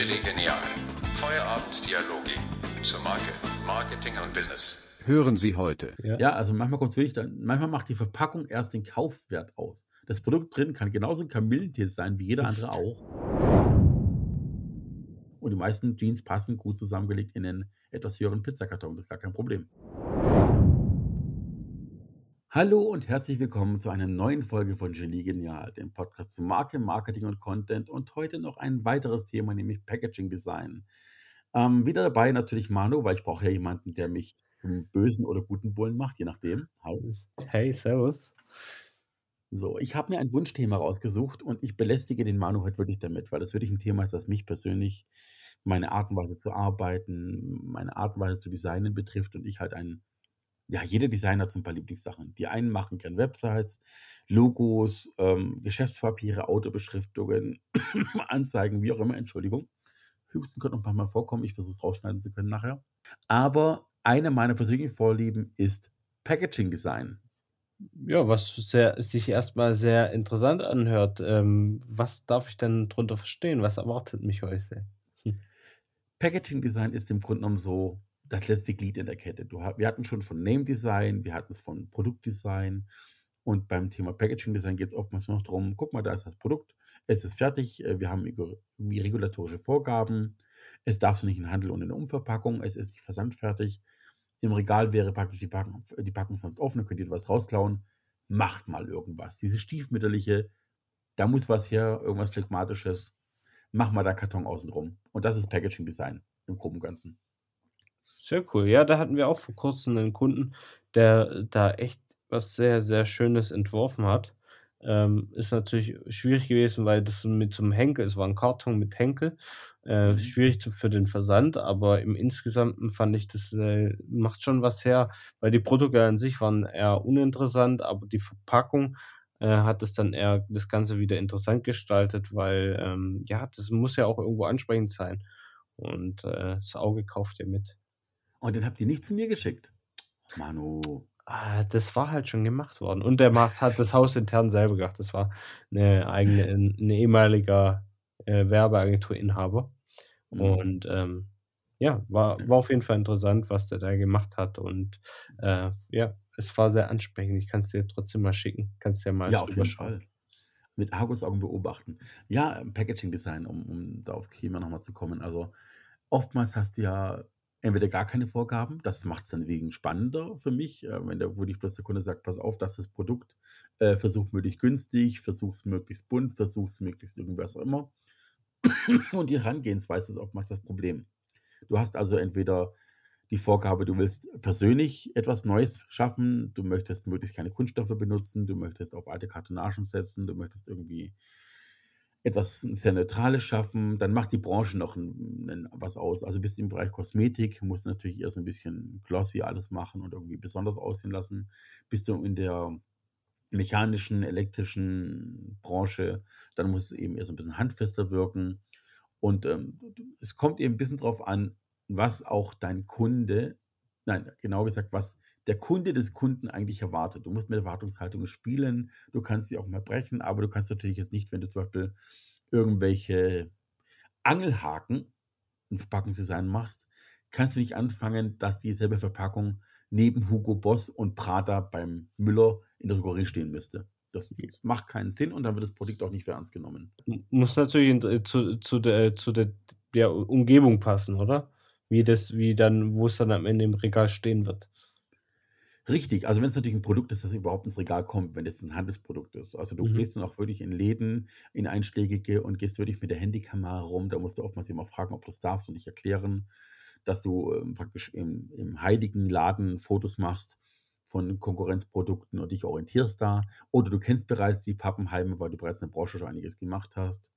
Chili Genial. Feierabenddialoge zur Marke, Marketing und Business. Hören Sie heute. Ja. Ja, also manchmal kommt es wirklich dann, manchmal macht die Verpackung erst den Kaufwert aus. Das Produkt drin kann genauso ein Kamillentee sein wie jeder andere auch. Und die meisten Jeans passen gut zusammengelegt in einen etwas höheren Pizzakarton. Das ist gar kein Problem. Hallo und herzlich willkommen zu einer neuen Folge von Genie Genial, dem Podcast zu Marke, Marketing und Content und heute noch ein weiteres Thema, nämlich Packaging Design. Ähm, wieder dabei natürlich Manu, weil ich brauche ja jemanden, der mich zum bösen oder guten Bullen macht, je nachdem. Hi. Hey, servus. So, ich habe mir ein Wunschthema rausgesucht und ich belästige den Manu heute wirklich damit, weil das wirklich ein Thema ist, das mich persönlich, meine Art und Weise zu arbeiten, meine Art und Weise zu designen betrifft und ich halt ein, ja, jeder Designer hat so ein paar Lieblingssachen. Die einen machen gern Websites, Logos, ähm, Geschäftspapiere, Autobeschriftungen, Anzeigen, wie auch immer, Entschuldigung. Höchsten könnte noch ein paar Mal vorkommen, ich versuche es rausschneiden zu können nachher. Aber eine meiner persönlichen Vorlieben ist Packaging Design. Ja, was sehr, sich erstmal sehr interessant anhört. Ähm, was darf ich denn drunter verstehen? Was erwartet mich heute? Hm. Packaging Design ist im Grunde genommen so das letzte Glied in der Kette. Du, wir hatten schon von Name Design, wir hatten es von Produktdesign und beim Thema Packaging Design geht es oftmals noch darum, guck mal, da ist das Produkt, es ist fertig, äh, wir haben regulatorische Vorgaben, es darf so nicht in Handel und in Umverpackung, es ist nicht versandfertig, im Regal wäre praktisch die Packung, die Packung sonst offen, dann könnt ihr was rausklauen, macht mal irgendwas. Diese stiefmütterliche, da muss was her, irgendwas Phlegmatisches, mach mal da Karton außenrum. Und das ist Packaging Design im Groben und Ganzen. Sehr cool. Ja, da hatten wir auch vor kurzem einen Kunden, der da echt was sehr, sehr Schönes entworfen hat. Ähm, ist natürlich schwierig gewesen, weil das mit einem Henkel, es war ein Karton mit Henkel, äh, Mhm. schwierig zu, für den Versand, aber im Insgesamten fand ich, das äh, macht schon was her, weil die Produkte an sich waren eher uninteressant, aber die Verpackung äh, hat es dann eher das Ganze wieder interessant gestaltet, weil ähm, ja, das muss ja auch irgendwo ansprechend sein. Und äh, das Auge kauft ja mit. Und den habt ihr nicht zu mir geschickt. Manu. Ah, das war halt schon gemacht worden. Und der macht hat das Haus intern selber gemacht. Das war 'ne eigene 'n 'n ehemaliger, äh, Werbeagenturinhaber. Mhm. Und, ähm, ja, war war auf jeden Fall interessant, was der da gemacht hat. Und, äh, ja, es war sehr ansprechend. Ich kann's dir trotzdem mal schicken. Kannst dir mal Ja, auf jeden. Fall. Mit Argusaugen beobachten. Ja, ähm, Packaging Design, um, um da aufs Thema nochmal zu kommen. Also oftmals hast du ja entweder gar keine Vorgaben, das macht es dann wegen spannender für mich, äh, wenn der, wo dich plötzlich der Kunde sagt, pass auf, das ist das Produkt, äh, versuch möglichst günstig, versuch's möglichst bunt, versuch's möglichst irgendwas auch immer. Und die Herangehensweise ist oftmals das Problem. Du hast also entweder die Vorgabe, du willst persönlich etwas Neues schaffen, du möchtest möglichst keine Kunststoffe benutzen, du möchtest auf alte Kartonagen setzen, du möchtest irgendwie etwas sehr Neutrales schaffen, dann macht die Branche noch ein, ein, was aus. Also bist im Bereich Kosmetik, musst natürlich eher so ein bisschen glossy alles machen und irgendwie besonders aussehen lassen. Bist du in der mechanischen, elektrischen Branche, dann muss es eben eher so ein bisschen handfester wirken. Und ähm, es kommt eben ein bisschen drauf an, was auch dein Kunde, nein, genau gesagt, was der Kunde des Kunden eigentlich erwartet. Du musst mit Erwartungshaltungen spielen, du kannst sie auch mal brechen, aber du kannst natürlich jetzt nicht, wenn du zum Beispiel irgendwelche Angelhaken ein Verpackungsdesign machst, kannst du nicht anfangen, dass dieselbe Verpackung neben Hugo Boss und Prada beim Müller in der Drogerie stehen müsste. Das, das macht keinen Sinn und dann wird das Produkt auch nicht für ernst genommen. Muss natürlich in äh, zu zu der zu der der Umgebung passen, oder? Wie das wie dann wo es dann am Ende im Regal stehen wird. Richtig, also wenn es natürlich ein Produkt ist, das überhaupt ins Regal kommt, wenn es ein Handelsprodukt ist. Also du Mhm. gehst dann auch wirklich in Läden, in einschlägige und gehst wirklich mit der Handykamera rum. Da musst du oftmals immer fragen, ob du es darfst und nicht erklären, dass du ähm, praktisch im, im heiligen Laden Fotos machst von Konkurrenzprodukten und dich orientierst da. Oder du kennst bereits die Pappenheime, weil du bereits in der Branche schon einiges gemacht hast.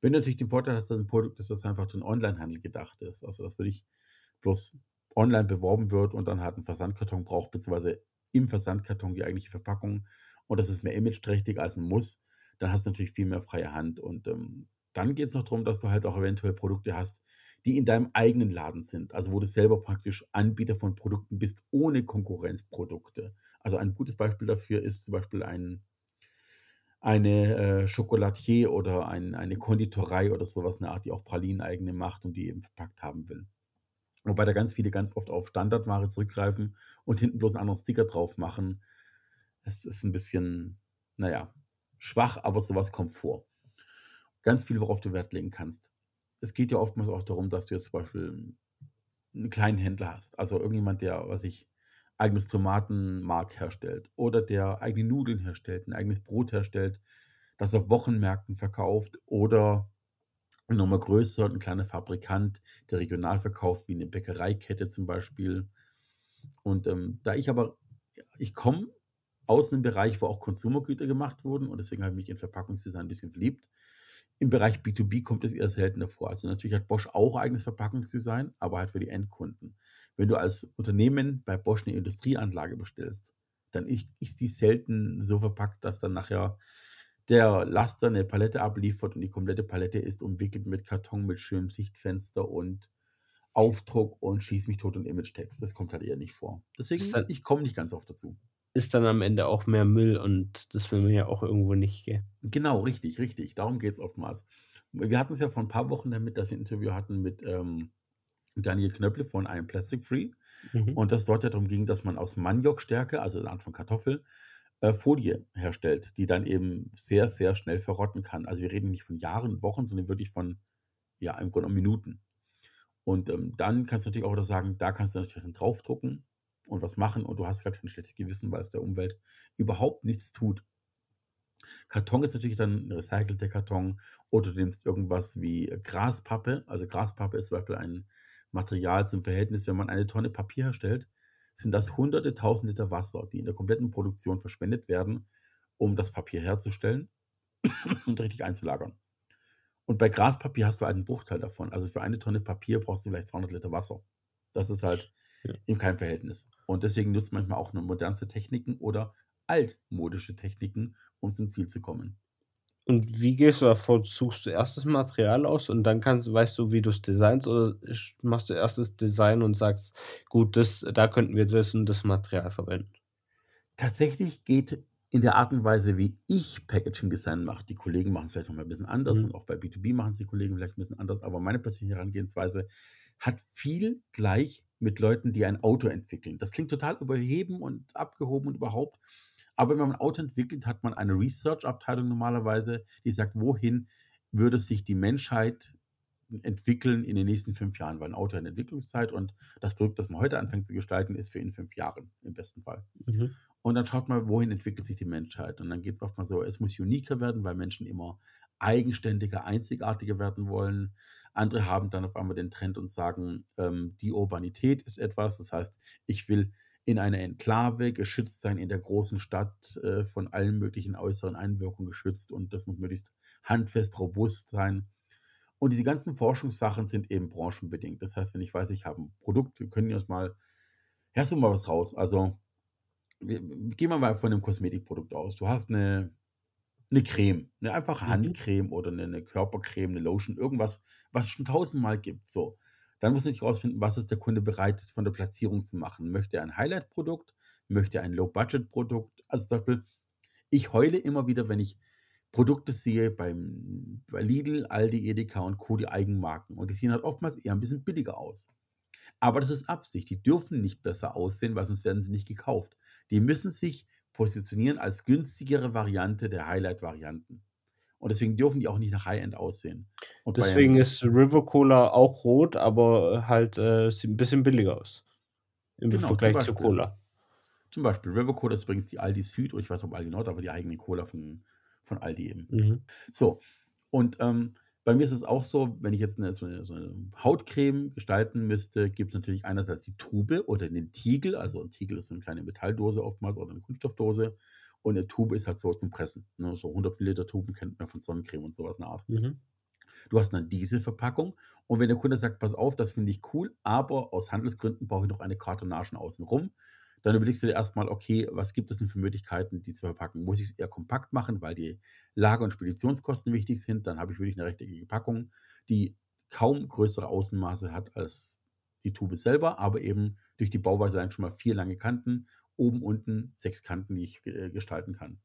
Wenn du natürlich den Vorteil hast, dass ein Produkt ist, das einfach für den Onlinehandel gedacht ist. Also das wirklich bloß online beworben wird und dann halt einen Versandkarton braucht, beziehungsweise im Versandkarton die eigentliche Verpackung und das ist mehr imageträchtig als ein Muss, dann hast du natürlich viel mehr freie Hand. Und ähm, dann geht es noch darum, dass du halt auch eventuell Produkte hast, die in deinem eigenen Laden sind, also wo du selber praktisch Anbieter von Produkten bist, ohne Konkurrenzprodukte. Also ein gutes Beispiel dafür ist zum Beispiel ein, eine äh, Chocolatier oder ein, eine Konditorei oder sowas, eine Art, die auch Pralinen eigene macht und die eben verpackt haben will. Wobei da ganz viele ganz oft auf Standardware zurückgreifen und hinten bloß einen anderen Sticker drauf machen. Es ist ein bisschen, naja, schwach, aber sowas kommt vor. Ganz viel, worauf du Wert legen kannst. Es geht ja oftmals auch darum, dass du jetzt zum Beispiel einen kleinen Händler hast. Also irgendjemand, der, was ich, eigenes Tomatenmark herstellt oder der eigene Nudeln herstellt, ein eigenes Brot herstellt, das auf Wochenmärkten verkauft oder nochmal größer, ein kleiner Fabrikant, der regional verkauft, wie eine Bäckereikette zum Beispiel. Und ähm, da ich aber, ich komme aus einem Bereich, wo auch Konsumergüter gemacht wurden und deswegen habe ich mich in Verpackungsdesign ein bisschen verliebt. Im Bereich B2B kommt es eher seltener vor. Also natürlich hat Bosch auch eigenes Verpackungsdesign, aber halt für die Endkunden. Wenn du als Unternehmen bei Bosch eine Industrieanlage bestellst, dann ist die selten so verpackt, dass dann nachher der Laster eine Palette abliefert und die komplette Palette ist umwickelt mit Karton, mit schönem Sichtfenster und Aufdruck und schieß mich tot und Image-Text. Das kommt halt eher nicht vor. Deswegen, dann, ich komme nicht ganz oft dazu. Ist dann am Ende auch mehr Müll und das will man ja auch irgendwo nicht, gell? Genau, richtig, richtig. Darum geht es oftmals. Wir hatten es ja vor ein paar Wochen damit, dass wir ein Interview hatten mit ähm, Daniel Knöpple von einem Plastic Free. Mhm. Und das dort ja darum ging, dass man aus Maniokstärke, also eine Art von Kartoffel, äh, Folie herstellt, die dann eben sehr, sehr schnell verrotten kann. Also wir reden nicht von Jahren, Wochen, sondern wirklich von, ja, im Grunde Minuten. Und ähm, dann kannst du natürlich auch wieder sagen, da kannst du natürlich draufdrucken und was machen und du hast gerade kein schlechtes Gewissen, weil es der Umwelt überhaupt nichts tut. Karton ist natürlich dann ein recycelter Karton oder du nimmst irgendwas wie Graspappe. Also Graspappe ist zum Beispiel ein Material zum Verhältnis, wenn man eine Tonne Papier herstellt, sind das hunderte, tausend Liter Wasser, die in der kompletten Produktion verschwendet werden, um das Papier herzustellen und richtig einzulagern. Und bei Graspapier hast du einen Bruchteil davon. Also für eine Tonne Papier brauchst du vielleicht 200 Liter Wasser. Das ist halt ja. eben kein Verhältnis. Und deswegen nutzt man manchmal auch nur modernste Techniken oder altmodische Techniken, um zum Ziel zu kommen. Und wie gehst du davor? Suchst du erst das Material aus und dann kannst weißt du, wie du es designst oder machst du erst das Design und sagst: „Gut, das da könnten wir das und das Material verwenden?“ Tatsächlich geht in der Art und Weise, wie ich Packaging Design mache die Kollegen machen es vielleicht noch mal 'n bisschen anders Mhm. und auch bei B2B machen es die Kollegen vielleicht ein bisschen anders, aber meine persönliche Herangehensweise hat viel gleich mit Leuten, die ein Auto entwickeln. Das klingt total überheben und abgehoben und überhaupt. Aber wenn man ein Auto entwickelt, hat man eine Research-Abteilung normalerweise, die sagt, wohin würde sich die Menschheit entwickeln in den nächsten fünf Jahren, weil ein Auto eine Entwicklungszeit und das Produkt, das man heute anfängt zu gestalten, ist für in fünf Jahren im besten Fall. Mhm. Und dann schaut man, wohin entwickelt sich die Menschheit. Und dann geht es oft mal so, es muss uniker werden, weil Menschen immer eigenständiger, einzigartiger werden wollen. Andere haben dann auf einmal den Trend und sagen, ähm, die Urbanität ist etwas. Das heißt, ich will in einer Enklave geschützt sein, in der großen Stadt äh, von allen möglichen äußeren Einwirkungen geschützt und das muss möglichst handfest, robust sein. Und diese ganzen Forschungssachen sind eben branchenbedingt. Das heißt, wenn ich weiß, ich habe ein Produkt, wir können jetzt mal, hast du mal was raus? Also, wir, gehen wir mal von einem Kosmetikprodukt aus. Du hast eine, eine Creme, eine einfache Mhm. Handcreme oder eine, eine Körpercreme, eine Lotion, irgendwas, was es schon tausendmal gibt. So. Dann muss ich herausfinden, was ist der Kunde bereit von der Platzierung zu machen. Möchte er ein Highlight-Produkt? Möchte er ein Low-Budget-Produkt? Also zum Beispiel, ich heule immer wieder, wenn ich Produkte sehe beim, bei Lidl, Aldi, Edeka und Co., die Eigenmarken. Und die sehen halt oftmals eher ein bisschen billiger aus. Aber das ist Absicht. Die dürfen nicht besser aussehen, weil sonst werden sie nicht gekauft. Die müssen sich positionieren als günstigere Variante der Highlight-Varianten. Und deswegen dürfen die auch nicht nach High-End aussehen. Und Deswegen ist River Cola auch rot, aber halt äh, sieht ein bisschen billiger aus. Im Genau, zum Vergleich zu Beispiel. Cola. Zum Beispiel River Cola ist übrigens die Aldi Süd, oder ich weiß nicht, ob Aldi Nord, aber die eigene Cola von, von Aldi eben. Mhm. So, und ähm, bei mir ist es auch so, wenn ich jetzt eine, so, eine, so eine Hautcreme gestalten müsste, gibt es natürlich einerseits die Tube oder den Tiegel. Also ein Tiegel ist so eine kleine Metalldose oftmals oder eine Kunststoffdose. Und eine Tube ist halt so zum Pressen. Ne? So 100 Milliliter Tuben kennt man von Sonnencreme und sowas in der Art. Mhm. Du hast dann diese Verpackung. Und wenn der Kunde sagt, pass auf, das finde ich cool, aber aus Handelsgründen brauche ich noch eine Kartonage außenrum, dann überlegst du dir erstmal, okay, was gibt es denn für Möglichkeiten, die zu verpacken? Muss ich es eher kompakt machen, weil die Lager- und Speditionskosten wichtig sind? Dann habe ich wirklich eine rechteckige Packung, die kaum größere Außenmaße hat als die Tube selber, aber eben durch die Bauweise dann schon mal vier lange Kanten, oben, unten sechs Kanten, die ich äh, gestalten kann.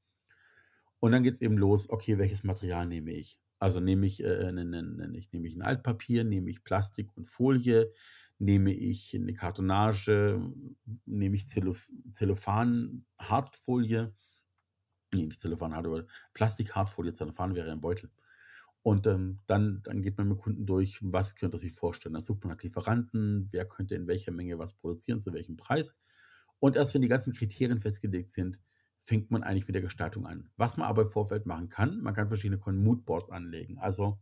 Und dann geht es eben los, okay, welches Material nehme ich? Also nehme ich, äh, ne, ne, ne, ich nehme ich ein Altpapier, nehme ich Plastik und Folie, nehme ich eine Kartonage, nehme ich Zellof Zellophan, Hartfolie, nee, nicht Zellophan, Hart, aber Plastik, Hartfolie, Zellophan wäre ein Beutel. Und ähm, dann, dann geht man mit Kunden durch, was könnte er sich vorstellen. Dann sucht man nach Lieferanten, wer könnte in welcher Menge was produzieren, zu welchem Preis. Und erst wenn die ganzen Kriterien festgelegt sind, fängt man eigentlich mit der Gestaltung an. Was man aber im Vorfeld machen kann, man kann verschiedene Moodboards anlegen. Also,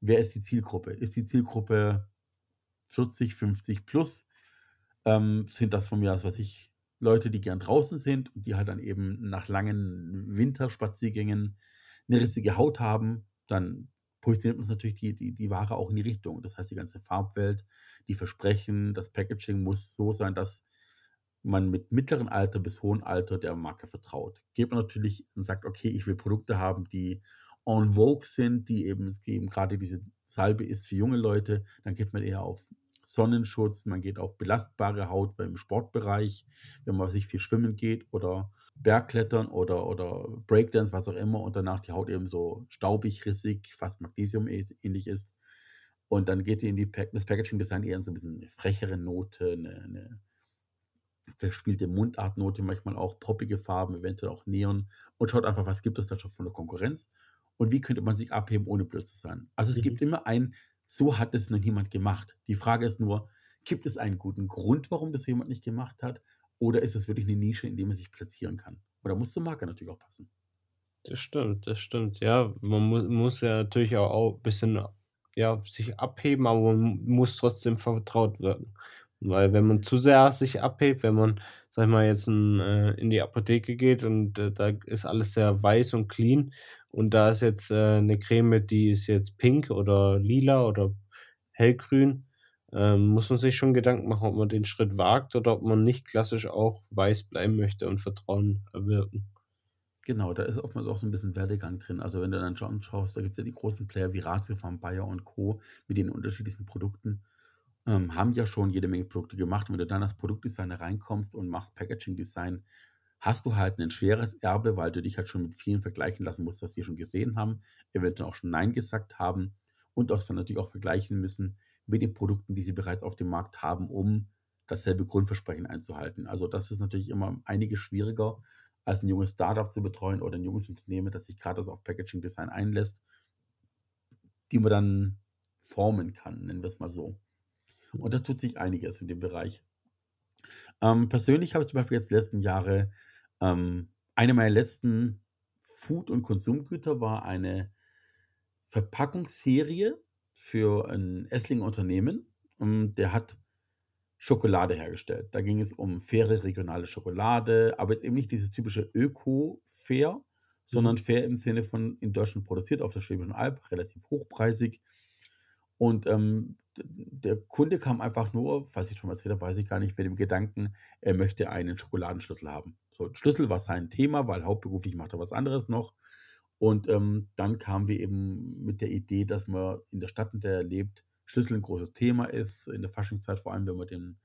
wer ist die Zielgruppe? Ist die Zielgruppe 40, 50 plus? Ähm, sind das von mir aus, was ich, Leute, die gern draußen sind und die halt dann eben nach langen Winterspaziergängen eine rissige Haut haben, dann positioniert man natürlich die, die, die Ware auch in die Richtung. Das heißt, die ganze Farbwelt, die Versprechen, das Packaging muss so sein, dass man mit mittlerem Alter bis hohem Alter der Marke vertraut. Geht man natürlich und sagt, okay, ich will Produkte haben, die en vogue sind, die eben, eben gerade diese Salbe ist für junge Leute, dann geht man eher auf Sonnenschutz, man geht auf belastbare Haut beim Sportbereich, wenn man sich viel schwimmen geht oder Bergklettern oder, oder Breakdance, was auch immer, und danach die Haut eben so staubig, rissig, fast Magnesium ähnlich ist. Und dann geht die in die Pack das Packaging-Design eher in so ein bisschen eine frechere Note, eine, eine verspielte Mundartnote, manchmal auch poppige Farben, eventuell auch Neon und schaut einfach, was gibt es da schon von der Konkurrenz und wie könnte man sich abheben, ohne blöd zu sein. Also es mhm. gibt immer ein, so hat es noch niemand gemacht. Die Frage ist nur, gibt es einen guten Grund, warum das jemand nicht gemacht hat oder ist es wirklich eine Nische, in der man sich platzieren kann? Oder muss zur Marke natürlich auch passen. Das stimmt, das stimmt. Ja, man mu muss ja natürlich auch ein bisschen ja, sich abheben, aber man muss trotzdem vertraut wirken. Weil wenn man zu sehr sich abhebt, wenn man, sag ich mal, jetzt in, äh, in die Apotheke geht und äh, da ist alles sehr weiß und clean und da ist jetzt äh, eine Creme, die ist jetzt pink oder lila oder hellgrün, ähm, muss man sich schon Gedanken machen, ob man den Schritt wagt oder ob man nicht klassisch auch weiß bleiben möchte und Vertrauen erwirken. Genau, da ist oftmals auch so ein bisschen Werdegang drin. Also wenn du dann schon schaust, da gibt es ja die großen Player wie Ratiofarm, Bayer und Co. mit den unterschiedlichsten Produkten ähm, haben ja schon jede Menge Produkte gemacht. Und wenn du dann als Produktdesigner reinkommst und machst Packaging-Design, hast du halt ein schweres Erbe, weil du dich halt schon mit vielen vergleichen lassen musst, was die schon gesehen haben, eventuell auch schon Nein gesagt haben und auch dann natürlich auch vergleichen müssen mit den Produkten, die sie bereits auf dem Markt haben, um dasselbe Grundversprechen einzuhalten. Also das ist natürlich immer einiges schwieriger, als ein junges Startup zu betreuen oder ein junges Unternehmen, das sich gerade auf Packaging Design einlässt, die man dann formen kann, nennen wir es mal so. Und da tut sich einiges in dem Bereich. Ähm, persönlich habe ich zum Beispiel jetzt die letzten Jahre, ähm, eine meiner letzten Food- und Konsumgüter war eine Verpackungsserie für ein Esslinger Unternehmen. Ähm, der hat Schokolade hergestellt. Da ging es um faire regionale Schokolade, aber jetzt eben nicht dieses typische Öko-Fair, sondern mhm. fair im Sinne von in Deutschland produziert auf der Schwäbischen Alb, relativ hochpreisig. Und ähm, der Kunde kam einfach nur, falls ich schon erzählt habe, weiß ich gar nicht, mit dem Gedanken, er möchte einen Schokoladenschlüssel haben. So, Schlüssel war sein Thema, weil hauptberuflich macht er was anderes noch. Und ähm, dann kamen wir eben mit der Idee, dass man in der Stadt, in der er lebt, Schlüssel ein großes Thema ist. In der Faschingszeit vor allem, wenn man den,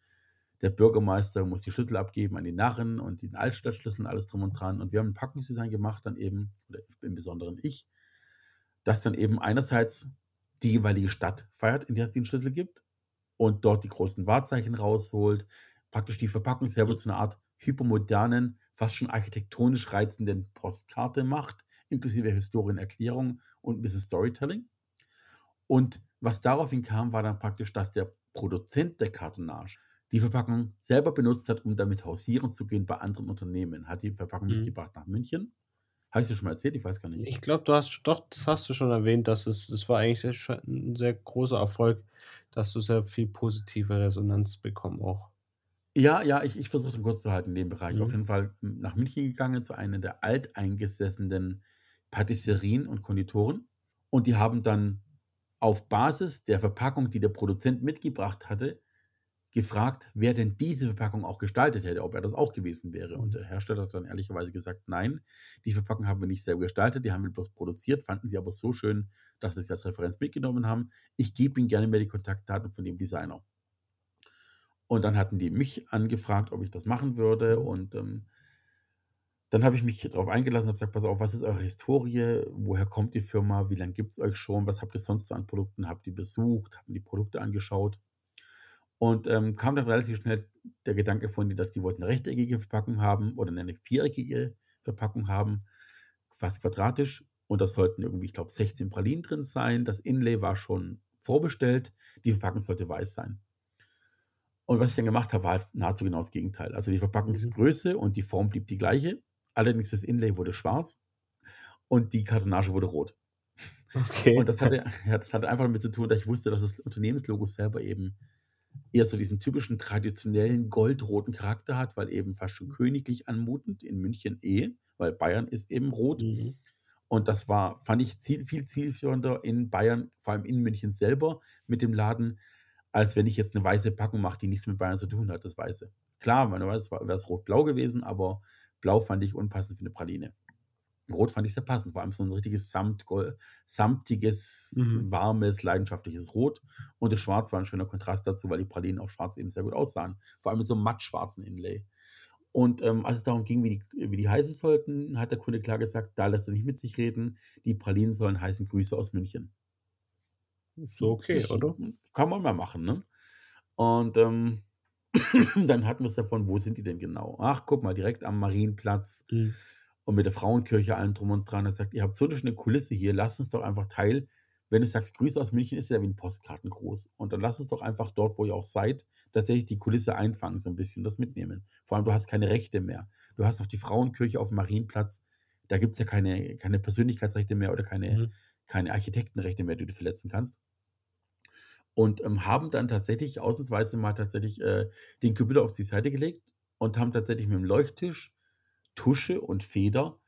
der Bürgermeister muss die Schlüssel abgeben an die Narren und den Altstadtschlüssel und alles drum und dran. Und wir haben ein Packungsdesign gemacht, dann eben, oder im Besonderen ich, das dann eben einerseits die jeweilige Stadt feiert, in der es den Schlüssel gibt und dort die großen Wahrzeichen rausholt, praktisch die Verpackung selber zu einer Art hypermodernen, fast schon architektonisch reizenden Postkarte macht, inklusive Historienerklärung und ein bisschen Storytelling. Und was daraufhin kam, war dann praktisch, dass der Produzent der Kartonage die Verpackung selber benutzt hat, um damit hausieren zu gehen bei anderen Unternehmen. Hat die Verpackung mhm. mitgebracht nach München habe ich dir schon mal erzählt? Ich weiß gar nicht. Ich glaube, du hast doch, das hast du schon erwähnt, dass es das war eigentlich sehr, ein sehr großer Erfolg, dass du sehr viel positive Resonanz bekommen auch. Ja, ja, ich, ich versuche den kurz zu halten in dem Bereich. Mhm. Auf jeden Fall nach München gegangen zu einer der alteingesessenen Patisserien und Konditoren. Und die haben dann auf Basis der Verpackung, die der Produzent mitgebracht hatte, gefragt, wer denn diese Verpackung auch gestaltet hätte, ob er das auch gewesen wäre. Und der Hersteller hat dann ehrlicherweise gesagt, nein, die Verpackung haben wir nicht selber gestaltet, die haben wir bloß produziert, fanden sie aber so schön, dass wir sie als Referenz mitgenommen haben. Ich gebe ihnen gerne mehr die Kontaktdaten von dem Designer. Und dann hatten die mich angefragt, ob ich das machen würde. Und ähm, Dann habe ich mich darauf eingelassen und habe gesagt: „Pass auf, was ist eure Historie? Woher kommt die Firma? Wie lange gibt es euch schon? Was habt ihr sonst so an Produkten? Habt ihr besucht? Habt ihr die Produkte angeschaut?“ Und, ähm, kam dann relativ schnell der Gedanke von denen, dass die wollten 'ne rechteckige Verpackung haben oder 'ne viereckige Verpackung haben, fast quadratisch. Und da sollten irgendwie, ich glaube, 16 Pralinen drin sein. Das Inlay war schon vorbestellt. Die Verpackung sollte weiß sein. Und was ich dann gemacht habe, war halt nahezu genau das Gegenteil. Also, die Mhm. Verpackungsgröße und die Form blieb die gleiche. Allerdings das Inlay wurde schwarz und die Kartonage wurde rot. Okay. Und das hatte ja, das hatte einfach damit zu tun, dass ich wusste, dass das Unternehmenslogo selber eben eher so diesen typischen traditionellen goldroten Charakter hat, weil eben fast schon königlich anmutend, in München eh, weil Bayern ist eben rot. Mhm. Und das war fand ich ziel viel zielführender in Bayern, vor allem in München selber mit dem Laden, als wenn ich jetzt 'ne weiße Packung mache, die nichts mit Bayern zu tun hat, das Weiße. Klar, wenn man weiß, wäre es rot-blau gewesen, aber blau fand ich unpassend für 'ne Praline. Rot fand ich sehr passend, vor allem so 'n richtiges Samtgol samtiges, Mhm. warmes, leidenschaftliches Rot. Und das Schwarz war 'n schöner Kontrast dazu, weil die Pralinen auf schwarz eben sehr gut aussahen, vor allem mit so 'nem mattschwarzen Inlay. Und, ähm, als es darum ging, wie die wie die heißen sollten, hat der Kunde klar gesagt: „Da lässt er nicht mit sich reden. Die Pralinen sollen heißen „Grüße aus München“. Ist so okay, Ist oder? kann man mal machen, ne? Und, ähm, dann hatten wir's davon, wo sind die denn genau? Ach, guck mal, direkt am Marienplatz Mhm. Und mit der Frauenkirche, allem drum und dran. Er sagt: „Ihr habt so 'ne schöne Kulisse hier, lasst uns doch einfach Teil wenn du sagst, Grüße aus München, ist ja wie 'n Postkarten groß. Und dann lasst uns doch einfach dort, wo ihr auch seid, tatsächlich die Kulisse einfangen, so 'n bisschen, das mitnehmen.“ Vor allem, du hast keine Rechte mehr. Du hast auf die Frauenkirche aufm Marienplatz da gibt's ja keine keine Persönlichkeitsrechte mehr oder keine Mhm. keine Architektenrechte mehr, die du verletzen kannst. Und, ähm, haben dann tatsächlich ausnahmsweise mal tatsächlich, äh, den Computer auf die Seite gelegt und haben tatsächlich mit'm Leuchttisch, Tusche und Feder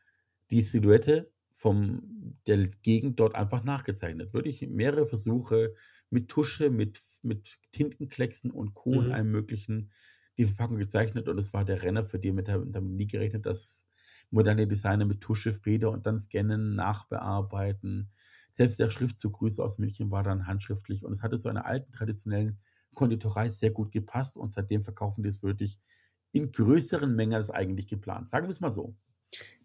die Silhouette vom der Gegend dort einfach nachgezeichnet. Wirklich mehrere Versuche mit Tusche, mit mit Tintenklecksen und Co. und Mhm. allem Möglichen die Verpackung gezeichnet und es war der Renner für die mit damit nie gerechnet, dass moderne Designer mit Tusche, Feder und dann scannen, nachbearbeiten. Selbst der Schriftzug „Grüße aus München“ war dann handschriftlich und es hatte zu einer alten traditionellen Konditorei sehr gut gepasst und seitdem verkaufen die es wirklich in größeren Mengen als eigentlich geplant. Sagen wir's mal so.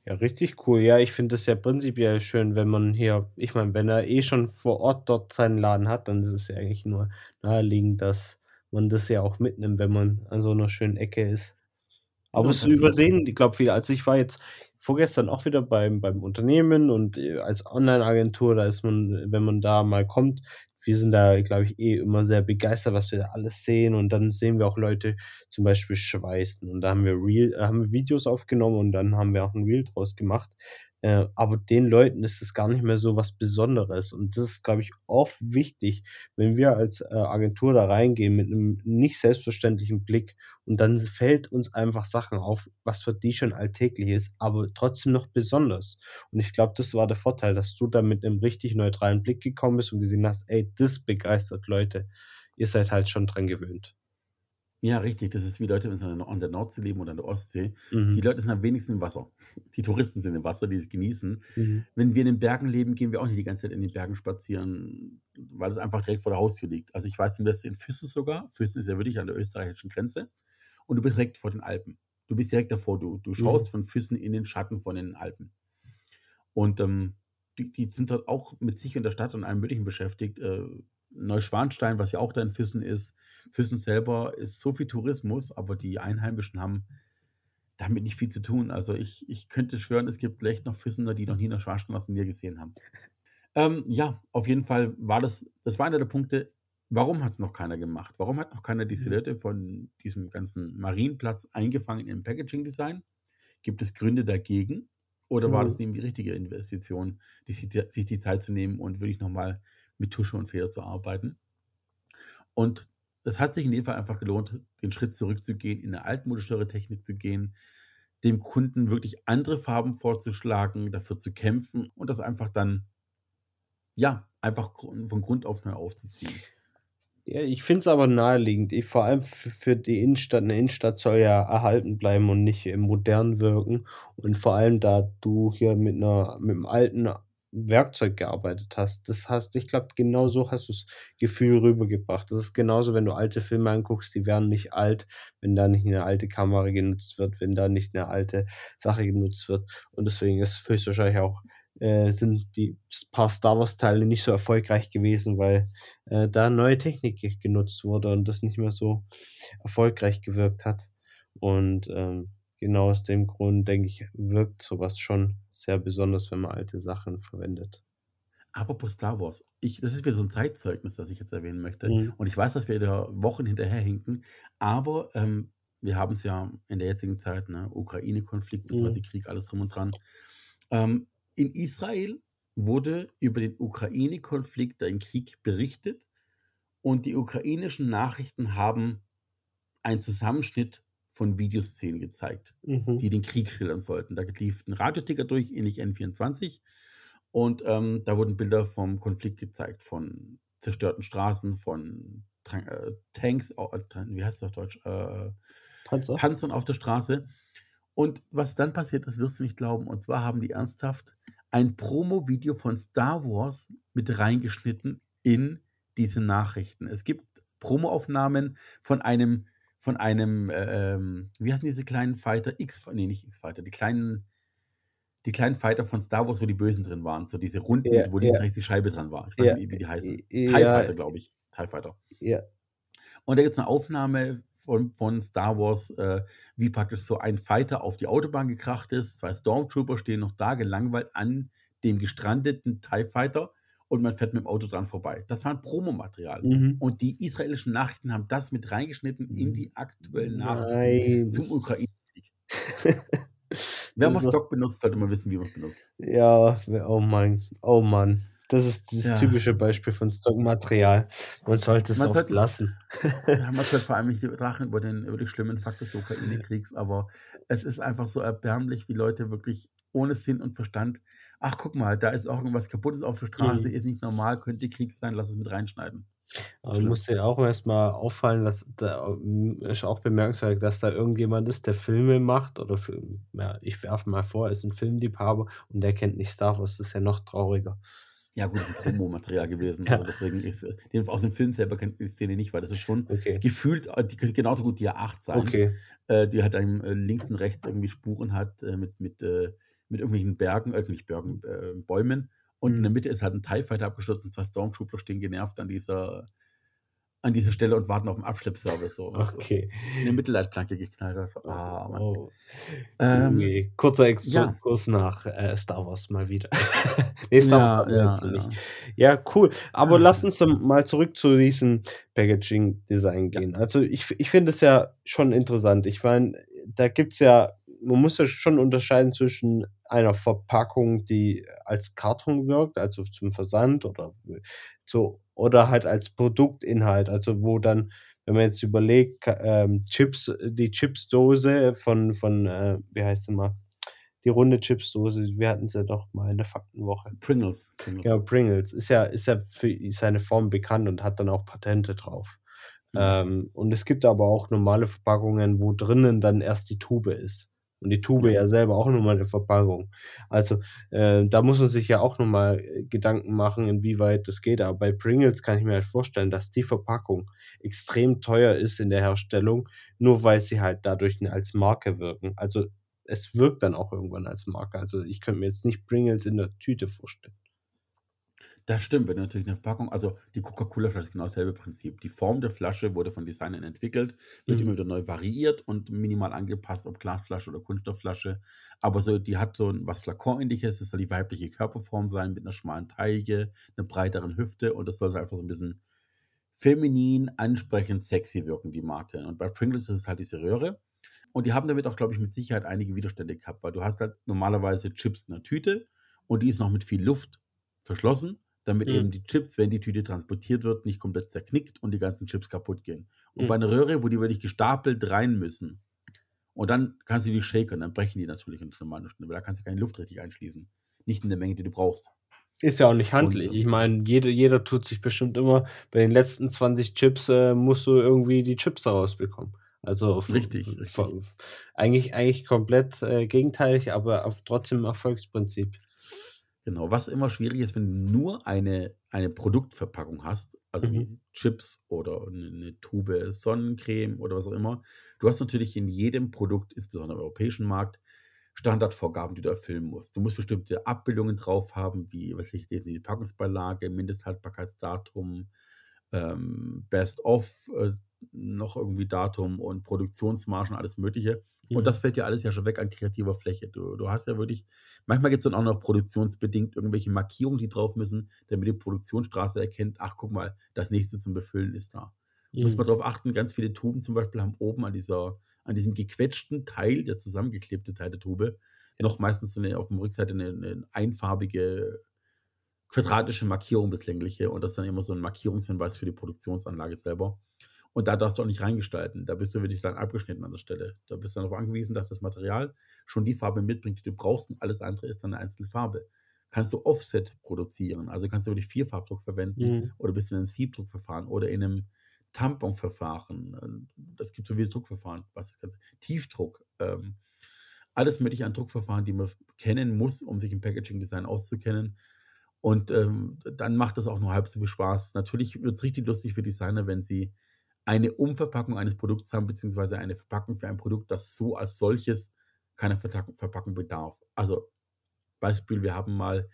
Ja, richtig cool. Ja, ich finde das ja prinzipiell schön, wenn man hier ich meine, wenn er eh schon vor Ort dort seinen Laden hat, dann ist es ja eigentlich nur naheliegend, dass man das ja auch mitnimmt, wenn man an so 'ner schönen Ecke ist. Aber das ist übersehen die, glaube viele. Also, ich war jetzt vorgestern auch wieder beim beim Unternehmen und, äh, als Onlineagentur, da ist man wenn man da mal kommt wir sind da, glaube ich, eh immer sehr begeistert, was wir da alles sehen und dann sehen wir auch Leute zum Beispiel schweißen und da haben wir Reel äh, haben wir Videos aufgenommen und dann haben wir auch 'n Reel draus gemacht. Äh, aber den Leuten ist es gar nicht mehr so was Besonderes und das ist, glaube ich, oft wichtig, wenn wir als, äh, Agentur da reingehen mit 'nem nicht selbstverständlichen Blick und dann fällt uns einfach Sachen auf, was für die schon alltäglich ist, aber trotzdem noch besonders. Und ich glaube, das war der Vorteil, dass du da mit 'nem richtig neutralen Blick gekommen bist und gesehen hast: „Ey, das begeistert Leute. Ihr seid halt schon dran gewöhnt.“ Ja, richtig. Das ist wie Leute, wenn sie an der Nordsee leben oder an der Ostsee. Die Mhm. Leute sind am wenigsten im Wasser. Die Touristen sind im Wasser, die es genießen. Mhm. Wenn wir in den Bergen leben, gehen wir auch nicht die ganze Zeit in den Bergen spazieren, weil es einfach direkt vor der Haustür liegt. Also, ich weiß, in Füssen sogar Füssen ist ja wirklich an der österreichischen Grenze und du bist direkt vor den Alpen. Du bist direkt davor. Du du Mhm. schaust von Füssen in den Schatten von den Alpen. Und, ähm, die die sind dort auch mit sich und der Stadt und allem Möglichen beschäftigt. Äh, Neuschwanstein, was ja auch da in Füssen ist Füssen selber ist so viel Tourismus, aber die Einheimischen haben damit nicht viel zu tun. Also, ich ich könnte schwören, es gibt vielleicht noch Füssener, die noch nie Neuschwanstein aus der Nähe gesehen haben. Ähm, ja, auf jeden Fall war das das war einer der Punkte, warum hat's noch keiner gemacht? Warum hat noch keiner die Mhm. Silhouette von diesem ganzen Marienplatz eingefangen im Packaging-Design? Gibt es Gründe dagegen oder war das Mhm. eben die richtige Investition, die sich die Zeit zu nehmen und wirklich noch mal mit Tusche und Feder zu arbeiten? Und es hat sich in dem Fall einfach gelohnt, den Schritt zurückzugehen, in 'ne altmodischere Technik zu gehen, dem Kunden wirklich andere Farben vorzuschlagen, dafür zu kämpfen und das einfach dann ja, einfach von Grund auf neu aufzuziehen. Ja, ich finde es aber naheliegend. Ich vor allem für die Innenstadt 'ne Innenstadt soll ja erhalten bleiben und nicht, modern wirken. Und vor allem, da du hier mit 'ner mit 'nem alten Werkzeug gearbeitet hast. Das hast ich glaube, genau so hast du's Gefühl rübergebracht. Das ist genauso, wenn du alte Filme anguckst, die werden nicht alt, wenn da nicht 'ne alte Kamera genutzt wird, wenn da nicht 'ne alte Sache genutzt wird. Und deswegen ist höchstwahrscheinlich auch äh, sind die paar Star Wars Teile nicht so erfolgreich gewesen, weil, äh, da neue Technik ge genutzt wurde und das nicht mehr so erfolgreich gewirkt hat. Und, ähm, genau aus dem Grund, denke ich, wirkt so was schon sehr besonders, wenn man alte Sachen verwendet. Apropos Star Wars, ich das ist wieder so 'n Zeitzeugnis, das ich jetzt erwähnen möchte. Mhm. Und ich weiß, dass wir da Wochen hinterherhinken, aber, ähm, wir haben's ja in der jetzigen Zeit, ne, Ukraine-Konflikt beziehungsweise Mhm. Krieg, alles drum und dran. Ähm, in Israel wurde über den Ukraine-Konflikt, den Krieg berichtet und die ukrainischen Nachrichten haben einen Zusammenschnitt von Videoszenen gezeigt, Mhm. die den Krieg schildern sollten. Da lief 'n Radioticker durch, ähnlich N24 und, ähm, da wurden Bilder vom Konflikt gezeigt, von zerstörten Straßen, von äh, Tanks, äh, wie heißt das auf Deutsch? Äh, Panzer? Panzern auf der Straße. Und was dann passiert ist, wirst du nicht glauben. Und zwar haben die ernsthaft ein Promovideo von Star Wars mit reingeschnitten in diese Nachrichten. Es gibt Promoaufnahmen von einem von einem, äh, ähm wie heißen diese kleinen Fighter? X ne, nicht X-Fighter, die kleinen die kleinen Fighter von Star Wars, wo die Bösen drin waren, so diese runden, Ja, wo links ja. rechts die Scheibe dran war. Ich weiß Ja, nicht, wie die heißen. i TIE ja, Fighter, glaube ich. TIE Fighter. Ja. Und da gibt's 'ne Aufnahme von von Star Wars, äh, wie praktisch so ein Fighter auf die Autobahn gekracht ist. 2 Stormtrooper stehen noch da, gelangweilt an dem gestrandeten TIE Fighter und man fährt mit dem Auto dran vorbei. Das war 'n Promomaterial. Mhm. Und die israelischen Nachrichten haben das mit reingeschnitten in die aktuellen Nachrichten Nein. zum Ukraine-Krieg. Man Das Stock benutzt, sollte man wissen, wie man's benutzt. Ja, oh mein oh Mann. Das ist dieses Ja. typische Beispiel von Stockmaterial. Man sollte es Man sollte es lassen. ja, man sollte vor allem nicht Drachen über den über die schlimmen Fakten des Ukraine-Kriegs, aber es ist einfach so erbärmlich, wie Leute wirklich ohne Sinn und Verstand: „Ach, guck mal, da ist auch irgendwas Kaputtes auf der Straße, Mhm. ist nicht normal, könnte Krieg sein, lass es mit reinschneiden.“ Aber Schlimm. muss dir auch erst mal auffallen, dass da hm, ist auch bemerkenswert, dass da irgendjemand ist, der Filme macht oder Film ja, ich werfe mal vor, er ist 'n Filmliebhaber und der kennt nicht Star Wars. Das ist ja noch trauriger. Ja gut, das ist 'n Promomaterial gewesen. Ja. Also, deswegen ist den aus dem Film selber kennt die Szene nicht, weil das ist schon Okay. gefühlt äh, die könnte genauso gut die A8 sein, Okay. äh, die halt einem, äh, links und rechts irgendwie Spuren hat, äh, mit mit, äh mit irgendwelchen Bergen äh, nicht Bergen, äh, Bäumen. Und in der Mhm. Mitte ist halt 'n TIE Fighter abgestürzt und 2 Stormtrooper stehen genervt an dieser an dieser Stelle und warten auf 'n Abschleppservice so. Das ist Okay. 'ne Mittelleitplanke geknallt. Das ah, Mann. Oh. Ähm, Okay. Kurzer ja. Exkurs nach, äh, Star Wars mal wieder. Ne, Star Wars Ja, wir ja, nicht. ja. Ja, cool. Aber Ah. lass uns mal zurück zu diesem Packaging-Design Ja. gehen. Also, ich ich finde es ja schon interessant. Ich meine, da gibt's ja man muss ja schon unterscheiden zwischen einer Verpackung, die als Karton wirkt, also zum Versand oder so oder halt als Produktinhalt. Also, wo dann, wenn man jetzt überlegt, ähm, Chips die Chipsdose von von, äh wie heißt sie mal? Die runde Chipsdose, wir hatten's ja doch mal in der Faktenwoche. Pringles, Pringles. Genau, Pringles. Ist ja ist ja für seine Form bekannt und hat dann auch Patente drauf. Mhm. Ähm, und es gibt aber auch normale Verpackungen, wo drinnen dann erst die Tube ist. Und die Tube Ja. ja selber auch noch mal 'ne Verpackung. Also, äh, da muss man sich ja auch noch mal, äh, Gedanken machen, inwieweit das geht. Aber bei Pringles kann ich mir halt vorstellen, dass die Verpackung extrem teuer ist in der Herstellung, nur weil sie halt dadurch als Marke wirken. Also, es wirkt dann auch irgendwann als Marke. Also, ich könnte mir jetzt nicht Pringles in der Tüte vorstellen. Das stimmt, wenn du natürlich 'ne Verpackung also, die Coca-Cola-Flasche ist genau dasselbe Prinzip. Die Form der Flasche wurde von Designern entwickelt, wird Mhm. immer wieder neu variiert und minimal angepasst, ob Glasflasche oder Kunststoffflasche. Aber so die hat so 'n was Flakon-Ähnliches. Das soll die weibliche Körperform sein mit 'ner schmalen Taille, 'ner breiteren Hüfte und das soll einfach so 'n bisschen feminin, ansprechend, sexy wirken, die Marke. Und bei Pringles ist es halt diese Röhre. Und die haben damit auch, glaube ich, mit Sicherheit einige Widerstände gehabt, weil du hast halt normalerweise Chips in 'ner Tüte und die ist noch mit viel Luft verschlossen, damit Mhm. eben die Chips, wenn die Tüte transportiert wird, nicht komplett zerknickt und die ganzen Chips kaputtgehen. Und Mhm. bei 'ner Röhre, wo die wirklich gestapelt rein müssen und dann kannst du die shakern, dann brechen die natürlich in normaler Stunde, weil da kannst du keine Luft richtig einschließen. Nicht in der Menge, die du brauchst. Ist ja auch nicht Und, handlich. Ich meine, jeder jeder tut sich bestimmt immer bei den letzten 20 Chips, äh, musst du irgendwie die Chips da rausbekommen. Also, Richtig, richtig. eigentlich eigentlich komplett, äh, gegenteilig, aber auf trotzdem Erfolgsprinzip. Genau, was immer schwierig ist, wenn du nur eine eine Produktverpackung hast, also Mhm. wie Chips oder 'ne 'ne Tube Sonnencreme oder was auch immer. Du hast natürlich in jedem Produkt, insbesondere im europäischen Markt, Standardvorgaben, die du erfüllen musst. Du musst bestimmte Abbildungen drauf haben, wie, was ich, die die Packungsbeilage, Mindesthaltbarkeitsdatum, ähm, Best of, äh, noch irgendwie Datum und Produktionsmargen, alles Mögliche. Und Mhm. das fällt ja alles ja schon weg an kreativer Fläche. Du du hast ja wirklich manchmal gibt's dann auch noch produktionsbedingt irgendwelche Markierungen, die drauf müssen, damit die Produktionsstraße erkennt: „Ach, guck mal, das Nächste zum Befüllen ist da.“ Muss man Mhm. drauf achten, ganz viele Tuben zum Beispiel haben oben an dieser an diesem gequetschten Teil, der zusammengeklebte Teil der Tube, Ja. noch meistens so 'ne auf dem Rückseite 'ne 'ne einfarbige quadratische Markierung, das längliche, und das ist dann immer so 'n Markierungshinweis für die Produktionsanlage selber. Und da darfst du auch nicht reingestalten. Da bist du wirklich dann abgeschnitten an der Stelle. Da bist du darauf angewiesen, dass das Material schon die Farbe mitbringt, die du brauchst, und alles andere ist dann 'ne einzelne Farbe. Kannst du Offset produzieren, also kannst du wirklich Vierfarbdruck verwenden Mhm. oder bist in 'nem Siebdruckverfahren oder in 'nem Tamponverfahren. Das gibt so viele Druckverfahren, was ist das? Tiefdruck, ähm, alles Mögliche an Druckverfahren, die man kennen muss, um sich im Packaging-Design auszukennen. Und, ähm, dann macht das auch nur halb so viel Spaß. Natürlich wird's richtig lustig für Designer, wenn sie eine Umverpackung eines Produkts haben, beziehungsweise eine Verpackung für ein Produkt, das so als solches keiner Verpackung bedarf. Also, Beispiel, wir haben mal,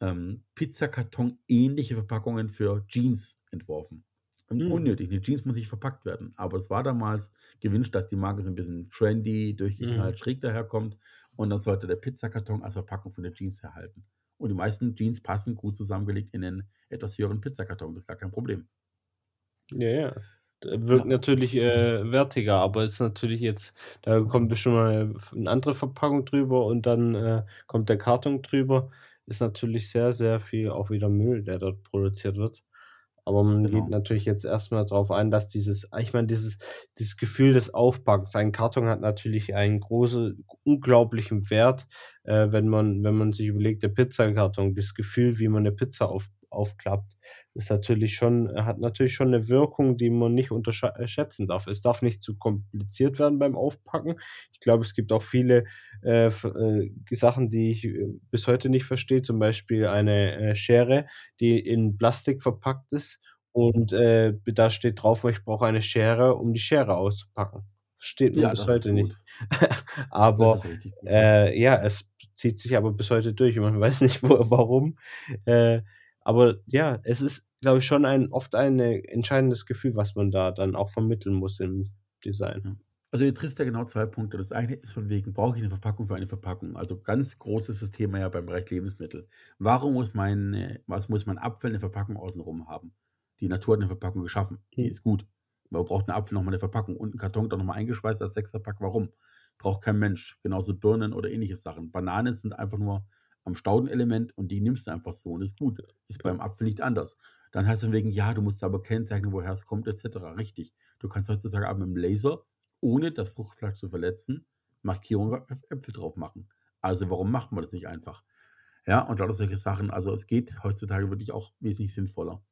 ähm, Pizzakarton-ähnliche Verpackungen für Jeans entworfen. Mhm. unnötig, 'ne Jeans muss nicht verpackt werden. Aber es war damals gewünscht, dass die Marke so 'n bisschen trendy, durchgeknallt, Mhm. schräg daherkommt und dann sollte der Pizzakarton als Verpackung von der Jeans herhalten. Und die meisten Jeans passen gut zusammengelegt in 'nen etwas höheren Pizzakarton, das ist gar kein Problem. Ja, ja. Wirkt Ja. natürlich, äh, wertiger, aber ist natürlich jetzt da kommt bestimmt mal f 'ne andere Verpackung drüber und dann, äh, kommt der Karton drüber. Ist natürlich sehr, sehr viel auch wieder Müll, der dort produziert wird. Aber man geht Genau. natürlich jetzt erst mal drauf ein, dass dieses ich meine, dieses dieses Gefühl des Aufpackens ein Karton hat natürlich einen große unglaublichen Wert, äh, wenn man wenn man sich überlegt, der Pizzakarton, das Gefühl, wie man 'ne Pizza auf aufklappt, ist natürlich schon hat natürlich schon 'ne Wirkung, die man nicht untersch äh, darf. Es darf nicht zu kompliziert werden beim Aufpacken. Ich glaube, es gibt auch viele, äh, äh, Sachen, die ich, äh, bis heute nicht verstehe, zum Beispiel eine, äh, Schere, die in Plastik verpackt ist und, äh, da steht drauf: „Ich brauche eine Schere, um die Schere auszupacken.“ Versteht man Ja, bis heute nicht. Aber, äh, ja, es zieht sich aber bis heute durch man weiß nicht, wo warum. Äh, aber ja, es ist, glaube ich, schon ein oft ein, äh, entscheidendes Gefühl, was man da dann auch vermitteln muss im Design. Also, du triffst ja genau 2 Punkte. Das eine ist von wegen, brauche ich 'ne Verpackung für eine Verpackung? Also, ganz groß ist das Thema ja beim Bereich Lebensmittel. Warum muss meine was muss mein Apfel 'ne Verpackung außen rum haben? Die Natur hat 'ne Verpackung geschaffen, die Mhm. ist gut. Warum braucht 'n Apfel noch mal 'ne Verpackung und 'n Karton dann noch mal eingeschweißt als Sechserpack, warum? Braucht kein Mensch. Genauso Birnen oder ähnliche Sachen. Bananen sind einfach nur am Staudenelement und die nimmst du einfach so und ist gut. Ist beim Apfel nicht anders. Dann heißt es wegen: „Ja, du musst aber kennzeichnen, woher es kommt et cetera.“ Richtig. Du kannst heutzutage auch mit'm Laser, ohne das Fruchtfleisch zu verletzen, Markierungen auf Äpfel drauf machen. Also, warum macht man das nicht einfach? Ja, und lauter solche Sachen. Also, es geht heutzutage wirklich auch wesentlich sinnvoller.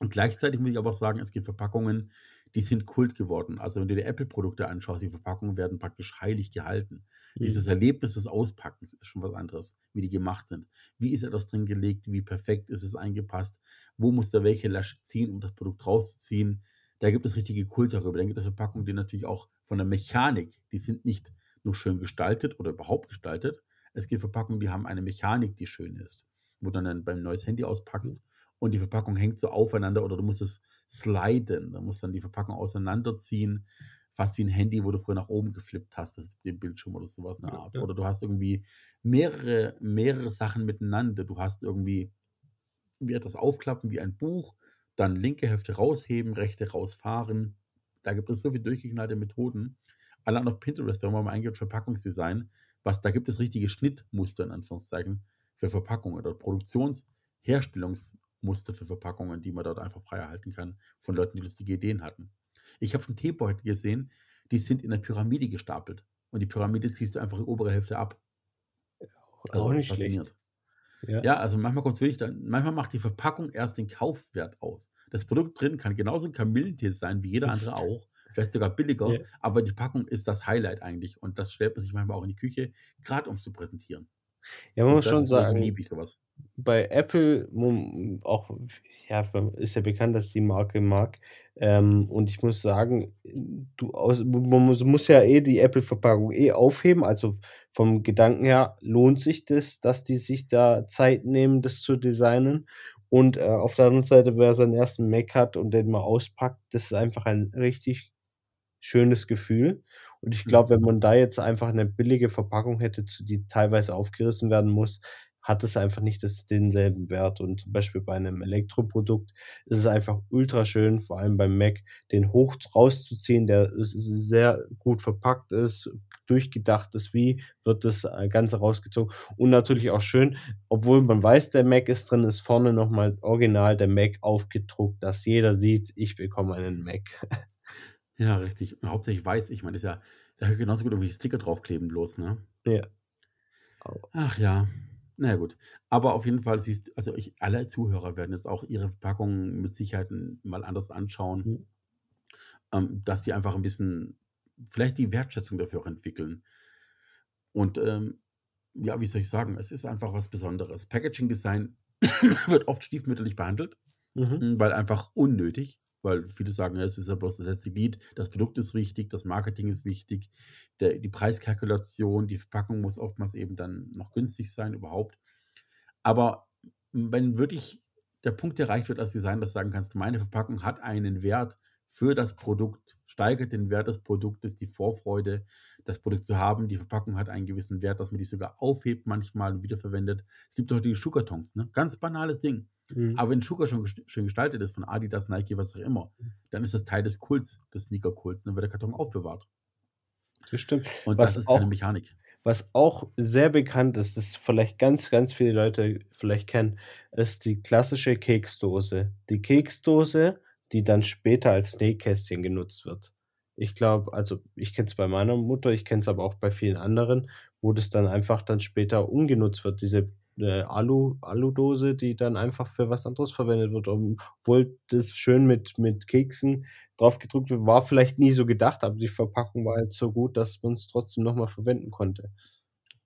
Und gleichzeitig muss ich aber auch sagen, es gibt Verpackungen, die sind Kult geworden. Also, wenn du dir Apple-Produkte anschaust, die Verpackungen werden praktisch heilig gehalten. Dieses Mhm. Erlebnis des Auspackens ist schon was anderes, wie die gemacht sind. Wie ist etwas drin gelegt? Wie perfekt ist es eingepasst? Wo muss da welche Lasche ziehen, um das Produkt rauszuziehen? Da gibt es richtige Kult darüber. Dann gibt es Verpackungen, die natürlich auch von der Mechanik die sind nicht nur schön gestaltet oder überhaupt gestaltet. Es gibt Verpackungen, die haben eine Mechanik, die schön ist, wo du dann beim neues Handy auspackst und die Verpackung hängt so aufeinander oder du musst es sliden. Da musst dann die Verpackung auseinanderziehen, fast wie 'n Handy, wo du früher nach oben geflippt hast, das den Bildschirm oder so was in der Ja, Art. Oder du hast irgendwie mehrere mehrere Sachen miteinander. Du hast irgendwie wie etwas aufklappen wie ein Buch, dann linke Hälfte rausheben, rechte rausfahren. Da gibt es so viel durchgeknallte Methoden. Allein auf Pinterest, wenn man mal eingibt Verpackungsdesign, was da gibt es richtige Schnittmuster in Anführungszeichen für Verpackungen oder Produktions Herstellungsmuster für Verpackungen, die man dort einfach frei erhalten kann von Leuten, die lustige Ideen hatten. Ich habe schon Teebeutel gesehen, die sind in 'ner Pyramide gestapelt und die Pyramide ziehst du einfach die obere Hälfte ab. Auch Also, nicht schlecht. faszinierend. Ja. Ja, also manchmal kommt's wirklich dann manchmal macht die Verpackung erst den Kaufwert aus. Das Produkt drin kann genauso 'n Kamillentee sein wie jeder andere auch, vielleicht sogar billiger, Ja. aber die Packung ist das Highlight eigentlich und das stellt man sich manchmal auch in die Küche, grad um's zu präsentieren. Ja, man Und muss schon sagen liebe ich so was. bei Apple, auch ja, ist ja bekannt, dass die Marke mag. Ähm, und ich muss sagen, du aus man muss muss ja eh die Apple-Verpackung eh aufheben. Also, vom Gedanken her lohnt sich das, dass die sich da Zeit nehmen, das zu designen. Und, äh, auf der anderen Seite, wer seinen ersten Mac hat und den mal auspackt, das ist einfach ein richtig schönes Gefühl. Und ich Mhm. glaube, wenn man da jetzt einfach 'ne billige Verpackung hätte, zu die teilweise aufgerissen werden muss, hat es einfach nicht das denselben Wert. Und zum Beispiel bei 'nem Elektroprodukt ist es einfach ultraschön, vor allem beim Mac, den hoch rauszuziehen, der s s sehr gut verpackt ist, durchgedacht ist, wie wird das, äh, Ganze rausgezogen. Und natürlich auch schön, obwohl man weiß, der Mac ist drin, ist vorne noch mal original der Mac aufgedruckt, dass jeder sieht: „Ich bekomme einen Mac.“ Ja, richtig. Und hauptsächlich weiß. Ich meine, das ist ja da kann genauso gut irgendwelche Sticker draufkleben bloß, ne? Ja. Au Ach ja, na ja, gut. Aber auf jeden Fall siehst also, ich alle Zuhörer werden jetzt auch ihre Verpackungen mit Sicherheit mal anders anschauen. Mhm. Ähm, dass die einfach 'n bisschen vielleicht die Wertschätzung dafür auch entwickeln. Und, ähm, ja, wie soll ich sagen, es ist einfach was Besonderes. Packaging Design wird oft stiefmütterlich behandelt, Mhm. hm, weil einfach unnötig, weil viele sagen: „Ja, es ist ja bloß das letzte Glied. Das Produkt ist wichtig, das Marketing ist wichtig, der die Preiskalkulation, die Verpackung muss oftmals eben dann noch günstig sein überhaupt.“ Aber wenn wirklich der Punkt erreicht wird als Designer, dass du sagen kannst: „Meine Verpackung hat einen Wert für das Produkt, steigert den Wert des Produktes, die Vorfreude, das Produkt zu haben. Die Verpackung hat einen gewissen Wert, dass man die sogar aufhebt manchmal und wiederverwendet.“ Es gibt heute die Schuhkartons, ne? Ganz banales Ding. Mhm. Aber wenn Schuhkarton schon schön gestaltet ist von Adidas, Nike, was auch immer, Mhm. dann ist das Teil des Kults, des Sneaker-Kults, dann wird der Karton aufbewahrt. Das stimmt. Und das Was ist seine auch Mechanik. was auch sehr bekannt ist, das vielleicht ganz, ganz viele Leute vielleicht kennen, ist die klassische Keksdose. Die Keksdose, die dann später als Nähkästchen genutzt wird. Ich glaube also, ich kenne es bei meiner Mutter, ich kenne es aber auch bei vielen anderen, wo das dann einfach dann später umgenutzt wird, diese, äh, Alu Aludose, die dann einfach für was anderes verwendet wird, obwohl das schön mit mit Keksen draufgedruckt wird, war vielleicht nie so gedacht, aber die Verpackung war halt so gut, dass man's trotzdem noch mal verwenden konnte.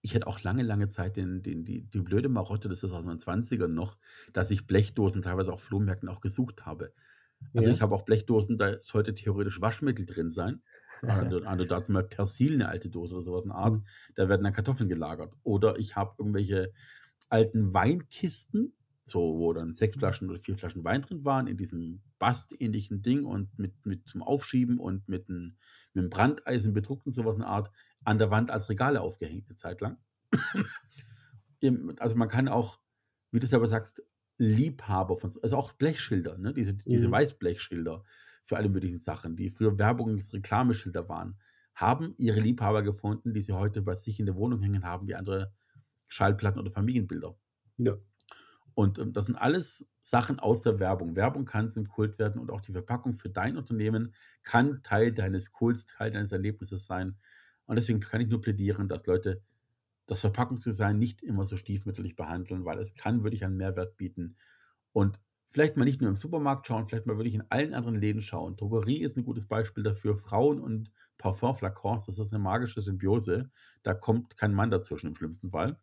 Ich hatte auch lange, lange Zeit den den die die blöde Marotte, das ist aus meinen 20ern noch, dass ich Blechdosen teilweise auf Flohmärkten auch gesucht habe. Also, Ja. ich habe auch Blechdosen, da sollte theoretisch Waschmittel drin sein. Andere andere dazu mal Persil, 'ne alte Dose oder so was in der Art. Mhm. Da werden dann Kartoffeln gelagert. Oder ich habe irgendwelche alten Weinkisten, so wo dann 6 Flaschen oder 4 Flaschen Wein drin waren in diesem Bast-ähnlichen Ding und mit mit zum Aufschieben und mit 'n mit'm Brandeisen bedruckt und so was in der Art, an der Wand als Regale aufgehängt 'ne Zeit lang. Also, man kann auch, wie du selber sagst, Liebhaber von so also, auch Blechschilder, ne? Diese diese Mhm. Weißblechschilder für alle möglichen Sachen, die früher Werbungs Reklameschilder waren, haben ihre Liebhaber gefunden, die sie heute bei sich in der Wohnung hängen haben wie andere Schallplatten oder Familienbilder. Ja. Und, ähm, das sind alles Sachen aus der Werbung. Werbung kann zum Kult werden und auch die Verpackung für dein Unternehmen kann Teil deines Kults, Teil deines Erlebnisses sein. Und deswegen kann ich nur plädieren, dass Leute das Verpackungsdesign nicht immer so stiefmütterlich behandeln, weil es kann wirklich einen Mehrwert bieten. Und vielleicht mal nicht nur im Supermarkt schauen, vielleicht mal wirklich in allen anderen Läden schauen. Drogerie ist 'n gutes Beispiel dafür. Frauen und Parfumflakons, das ist 'ne magische Symbiose. Da kommt kein Mann dazwischen im schlimmsten Fall.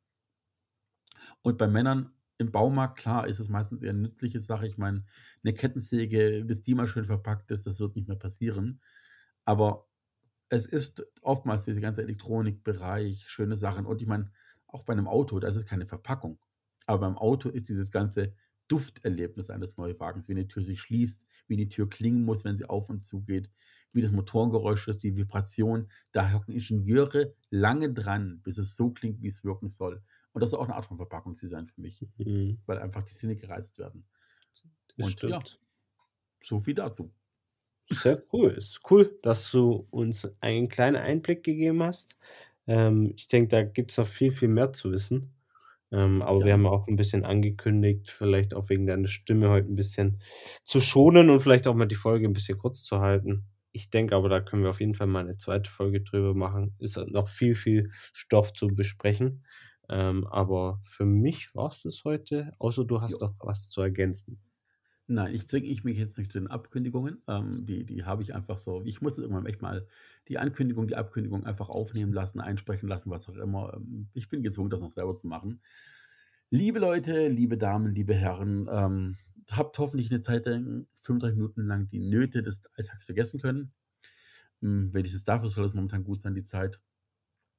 Und bei Männern im Baumarkt, klar, ist es meistens eher 'ne nützliche Sache. Ich meine, 'ne Kettensäge, bis die mal schön verpackt ist, das wird nicht mehr passieren. Aber es ist oftmals dieser ganze Elektronikbereich, schöne Sachen. Und ich meine, auch bei 'nem Auto, da ist es keine Verpackung. Aber beim Auto ist dieses ganze Dufterlebnis eines Neuwagens, wie 'ne Tür sich schließt, wie die Tür klingen muss, wenn sie auf und zugeht, wie das Motorengeräusch ist, die Vibration. Da hocken Ingenieure lange dran, bis es so klingt, wie's wirken soll. Und das ist auch 'ne Art von Verpackungsdesign für mich, Mhm. weil einfach die Sinne gereizt werden. Das Und ja, stimmt. so viel dazu. Sehr cool. Ist cool, dass du uns einen kleinen Einblick gegeben hast. Ähm, ich denke, da gibt's noch viel, viel mehr zu wissen. Ähm, aber wir haben ja auch 'n bisschen angekündigt, vielleicht auch wegen deiner Stimme heute 'n bisschen zu schonen und vielleicht auch mal die Folge 'n bisschen kurz zu halten. Ich denke aber, da können wir auf jeden Fall mal 'ne 2. Folge drüber machen. Ist noch viel, viel Stoff zu besprechen. Ähm, aber für mich war's das heute, außer du hast Jo. noch was zu ergänzen. Nein, ich zwinge ich mich jetzt nicht zu den Abkündigungen. Ähm, die die habe ich einfach so ich muss irgendwann echt mal die Ankündigung, die Abkündigung einfach aufnehmen lassen, einsprechen lassen, was auch immer. Ähm, ich bin gezwungen, das noch selber zu machen. Liebe Leute, liebe Damen, liebe Herren, ähm, habt hoffentlich eine Zeit lang 35 Minuten lang die Nöte des Alltags vergessen können. Hm, wenigstens dafür soll es momentan gut sein, die Zeit.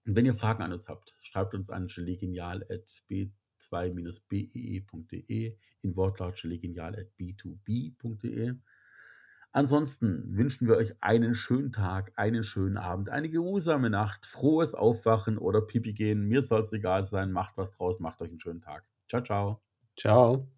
Und wenn ihr Fragen an uns habt, schreibt uns an gelegenial@b 2-bee.de, in Wortlaut genial.b2b.de. Ansonsten wünschen wir euch einen schönen Tag, einen schönen Abend, eine geruhsame Nacht, frohes Aufwachen oder Pipi gehen. Mir soll es egal sein. Macht was draus, macht euch einen schönen Tag. Ciao, ciao. Ciao.